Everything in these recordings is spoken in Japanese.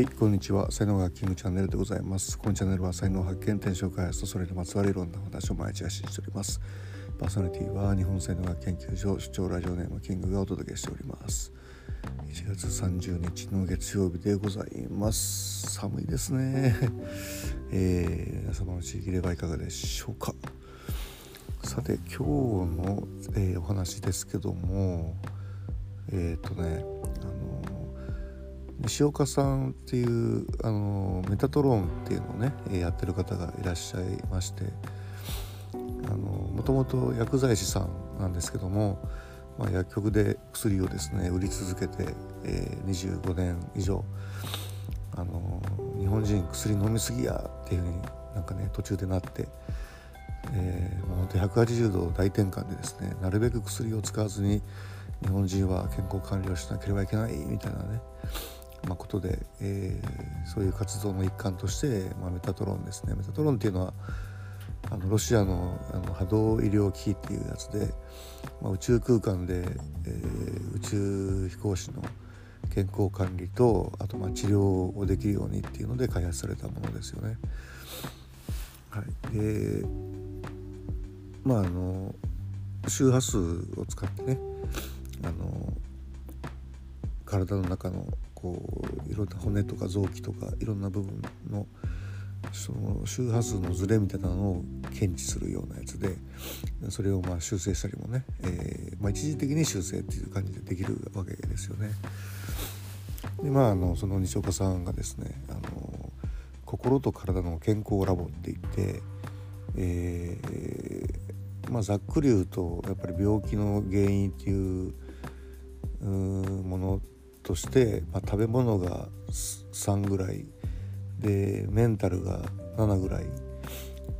はいこんにちは。才能学キングチャンネルでございます。このチャンネルは才能発見転職開発とそれにまつわるいろんな話を毎日発信しております。パーソナリティは日本才能学研究所主張ラジオネームキングがお届けしております。1月30日の月曜日でございます。寒いですね。えー、皆様の地域ではいかがでしょうか。さて今日の、えー、お話ですけどもえっ、ー、とね西岡さんっていうあのメタトロンっていうのをねやってる方がいらっしゃいましてもともと薬剤師さんなんですけども、まあ、薬局で薬をですね売り続けて、えー、25年以上あの日本人薬飲みすぎやっていうふうになんかね途中でなって、えー、もうほんと180度大転換でですねなるべく薬を使わずに日本人は健康管理をしなければいけないみたいなねまあ、ことで、えー、そういう活動の一環として、まあ、メタトロンですねメタトロンっていうのはあのロシアのあの波動医療機器っていうやつで、まあ、宇宙空間で、えー、宇宙飛行士の健康管理とあとまあ治療をできるようにっていうので開発されたものですよね。はい、でまああの周波数を使ってねあの体の中のこういろんな骨とか臓器とかいろんな部分のその周波数のズレみたいなのを検知するようなやつでそれをまあ修正したりもね、えー、まあ、一時的に修正っていう感じでできるわけですよね。でまああのその西岡さんがですねあの心と体の健康ラボって言って、えー、まあ、ざっくり言うとやっぱり病気の原因っていうとして、まあ、食べ物が3ぐらいでメンタルが7ぐらい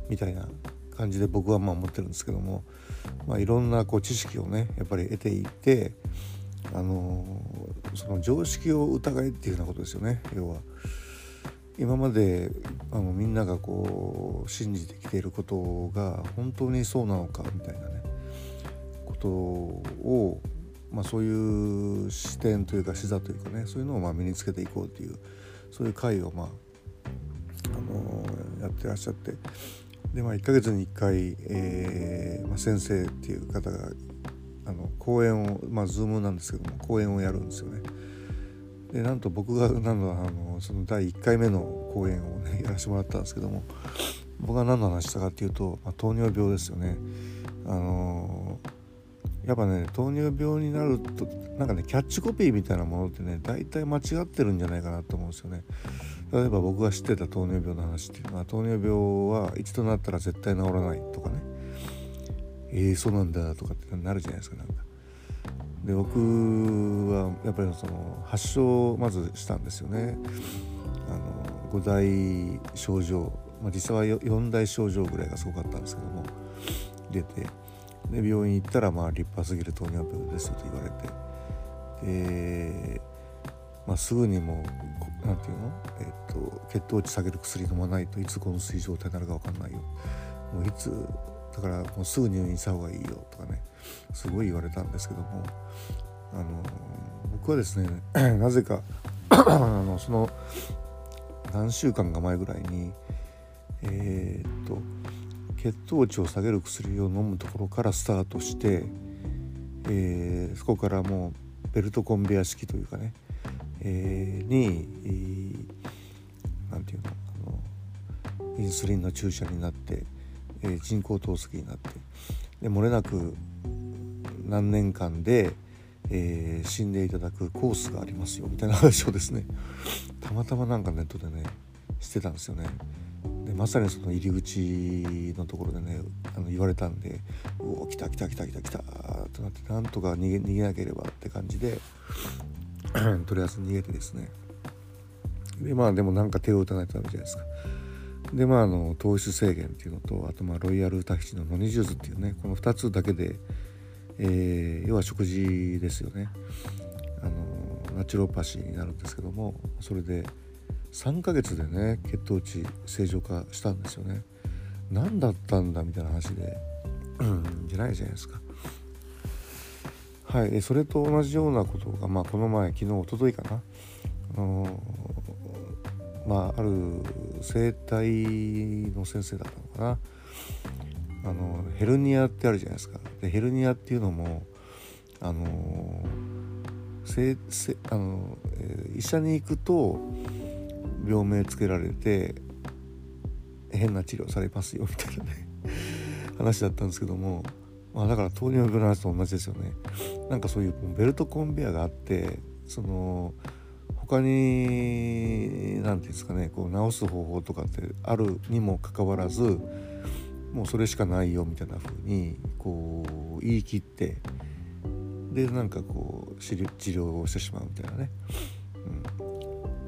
みたいな感じで僕はまあ思ってるんですけども、まあ、いろんなこう知識をねやっぱり得ていてあのその常識を疑いっていうようなことですよね要は。今まであのみんながこう信じてきていることが本当にそうなのかみたいなねことをまあ、そういう点というか視座というかねそういうのをま身につけていこうというそういう会をまあ、あのー、やってらっしゃってで、まあ、1ヶ月に1回、えーまあ、先生っていう方があの講演をまあ Zoom なんですけども講演をやるんですよね。でなんと僕が何のあのその第1回目の講演をねやらせてもらったんですけども僕が何の話したかっていうと、まあ、糖尿病ですよね。あのーやっぱね糖尿病になるとなんかねキャッチコピーみたいなものってね大体間違ってるんじゃないかなと思うんですよね。例えば僕が知ってた糖尿病の話っていうのは糖尿病は一度なったら絶対治らないとかね。えー、そうなんだとかってなるじゃないですかなんか。で僕はやっぱりその発症をまずしたんですよね。あの5大症状、まあ、実際は4大症状ぐらいがすごかったんですけども出て。で病院行ったらまあ立派すぎる糖尿病ですと言われて。で、まあ、すぐにもう何て言うの、えっと、血糖値下げる薬飲まないといつ昏睡状態になるか分かんないよ。もういつだからもうすぐ入院した方がいいよとかねすごい言われたんですけども。あの僕はですね なぜかあのその何週間か前ぐらいにえー、っと血糖値を下げる薬を飲むところからスタートして、えー、そこからもうベルトコンベヤ式というかね、えー、に何て言うのあのインスリンの注射になって、えー、人工透析になってで漏れなく何年間で、えー、死んでいただくコースがありますよみたいな話をですねたまたまなんかネットでねしてたんですよね。でまさにその入り口のところでねあの言われたんで「おお来た来た来た来た来た」となってなんとか逃げ逃げなければって感じで とりあえず逃げてですねでまあでもなんか手を打たないとダメじゃないですか。でまああの糖質制限っていうのとあとまあロイヤルタヒチのノニジュースっていうねこの2つだけで、えー、要は食事ですよねあのナチュロパシーになるんですけどもそれで3ヶ月でね血糖値正常化したんですよね。何だったんだみたいな話でうんじゃないじゃないですか。はいそれと同じようなことが、まあ、この前昨日おとといかな、あのまあある整体の先生だったのかな。あのヘルニアってあるじゃないですか。でヘルニアっていうのもあのせせあの、え、医者に行くと病名つけられて変な治療されますよみたいなね 話だったんですけども、まあ、だから糖尿病の話と同じですよね。なんかそういうベルトコンベヤがあってその他に何て言うんですかねこう治す方法とかってあるにもかかわらずもうそれしかないよみたいな風にこう言い切ってでなんかこう治療をしてしまうみたいなね、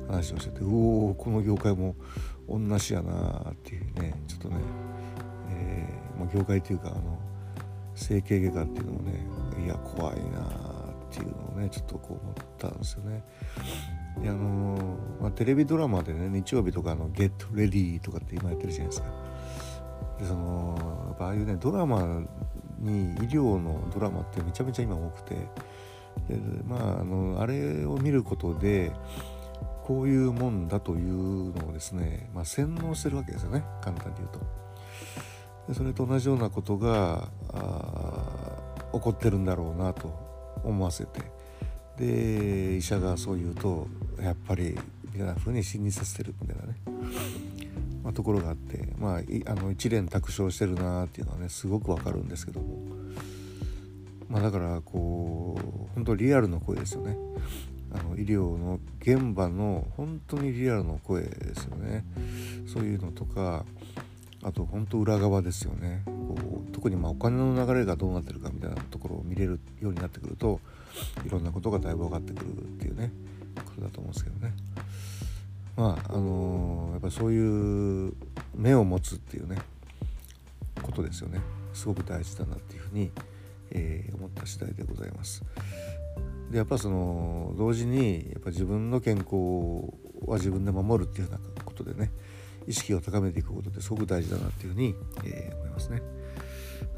話をしててうおこの業界も同じやなっていうねちょっとね、えーまあ、業界というかあの整形外科っていうのもねいや怖いなっていうのをねちょっとこう思ったんですよね。であのまあ、テレビドラマでね日曜日とかの「Get Ready」とかって今やってるじゃないですか。でそのやっぱああいうねドラマに医療のドラマってめちゃめちゃ今多くてでまああのあれを見ることでこういうもんだというのをですね、まあ、洗脳してるわけですよね。簡単に言うと。でそれと同じようなことが起こってるんだろうなと思わせて。で医者がそう言うとやっぱりみたいな風に信じさせてるみたいなね、まあ、ところがあってまああの一連卓上してるなっていうのはねすごくわかるんですけども。まあだからこう本当リアルの声ですよね。あの医療の現場の本当にリアルの声ですよね。そういうのとかあと本当裏側ですよね。こう特にまお金の流れがどうなってるかみたいなところを見れるようになってくるといろんなことがだいぶ分かってくるっていうねことだと思うんですけどね。まああのー、やっぱそういう目を持つっていうねことですよね。すごく大事だなっていうふうに、えー、思った次第でございます。でやっぱその同時にやっぱ自分の健康は自分で守るっていうようなことでね意識を高めていくことってすごく大事だなっていうふうに、えー、思いますね。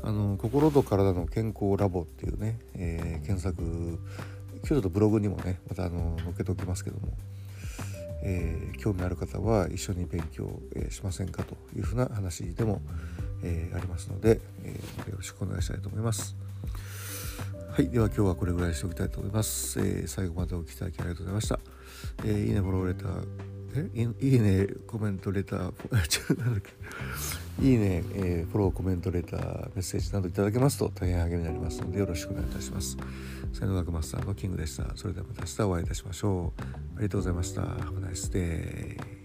あの心と体の健康ラボっていうね、えー、検索今日ちょっとブログにもねまたあの載っけておきますけども、えー、興味ある方は一緒に勉強、えしませんかというふうな話でも、えありますので、えよろしくお願いしたいと思います。はい、では今日はこれぐらいにしておきたいと思います。え最後までお聴きいただきありがとうございました。えいいね、フォローレター。え？いいねコメントレター。ちょなんだっけ？いいね、えー、フォローコメントレターメッセージなどいただけますと大変励みになりますのでよろしくお願いいたします。才能学マスターのキングでした。それではまた明日お会いいたしましょう。ありがとうございました。Have a nice day